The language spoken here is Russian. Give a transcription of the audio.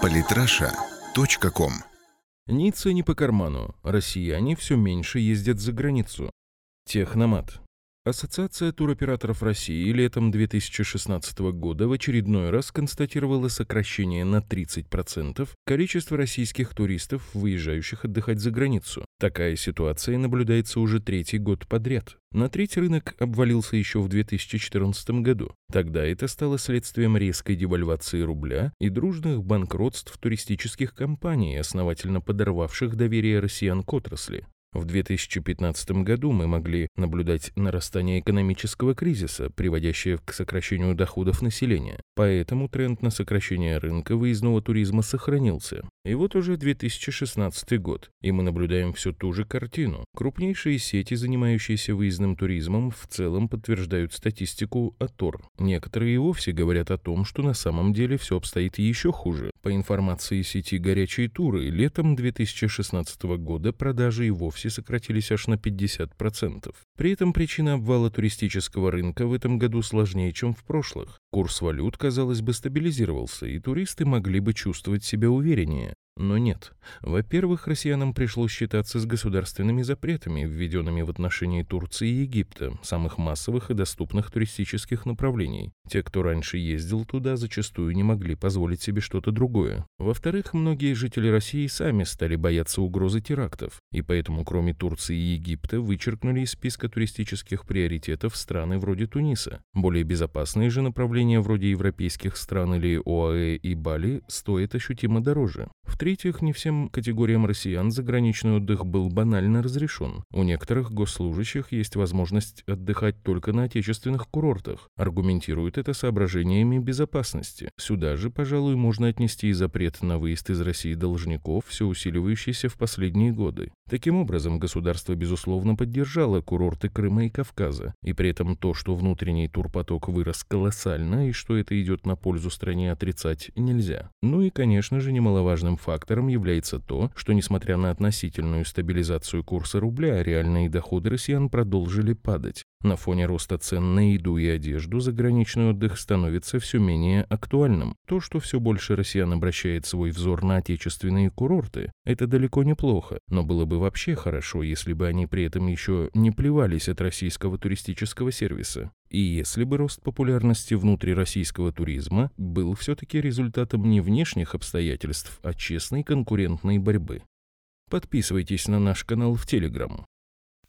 Политраша.ком Ницца не по карману. Россияне все меньше ездят за границу. Техномат. Ассоциация туроператоров России летом 2016 года в очередной раз констатировала сокращение на 30% количества российских туристов, выезжающих отдыхать за границу. Такая ситуация наблюдается уже третий год подряд. На треть рынок обвалился еще в 2014 году. Тогда это стало следствием резкой девальвации рубля и дружных банкротств туристических компаний, основательно подорвавших доверие россиян к отрасли. В 2015 году мы могли наблюдать нарастание экономического кризиса, приводящее к сокращению доходов населения. Поэтому тренд на сокращение рынка выездного туризма сохранился. И вот уже 2016 год, и мы наблюдаем всю ту же картину. Крупнейшие сети, занимающиеся выездным туризмом, в целом подтверждают статистику АТОР. Некоторые и вовсе говорят о том, что на самом деле все обстоит еще хуже. По информации сети «Горячие туры», летом 2016 года продажи и вовсе сократились аж на 50%. При этом причина обвала туристического рынка в этом году сложнее, чем в прошлых. Курс валют, казалось бы, стабилизировался, и туристы могли бы чувствовать себя увереннее. Но нет. Во-первых, россиянам пришлось считаться с государственными запретами, введенными в отношении Турции и Египта, самых массовых и доступных туристических направлений. Те, кто раньше ездил туда, зачастую не могли позволить себе что-то другое. Во-вторых, многие жители России сами стали бояться угрозы терактов, и поэтому, кроме Турции и Египта, вычеркнули из списка туристических приоритетов страны вроде Туниса. Более безопасные же направления вроде европейских стран или ОАЭ и Бали стоят ощутимо дороже. В-третьих, не всем категориям россиян заграничный отдых был банально разрешен. У некоторых госслужащих есть возможность отдыхать только на отечественных курортах. Аргументируют это соображениями безопасности. Сюда же, пожалуй, можно отнести и запрет на выезд из России должников, все усиливающийся в последние годы. Таким образом, государство, безусловно, поддержало курорты Крыма и Кавказа, и при этом то, что внутренний турпоток вырос колоссально и что это идет на пользу стране, отрицать нельзя. Ну и, конечно же, немаловажным фактором является то, что несмотря на относительную стабилизацию курса рубля, реальные доходы россиян продолжили падать. На фоне роста цен на еду и одежду заграничный отдых становится все менее актуальным. То, что все больше россиян обращает свой взор на отечественные курорты, это далеко неплохо, но было бы вообще хорошо, если бы они при этом еще не плевались от российского туристического сервиса. И если бы рост популярности внутрироссийского туризма был все-таки результатом не внешних обстоятельств, а честной конкурентной борьбы. Подписывайтесь на наш канал в Телеграм.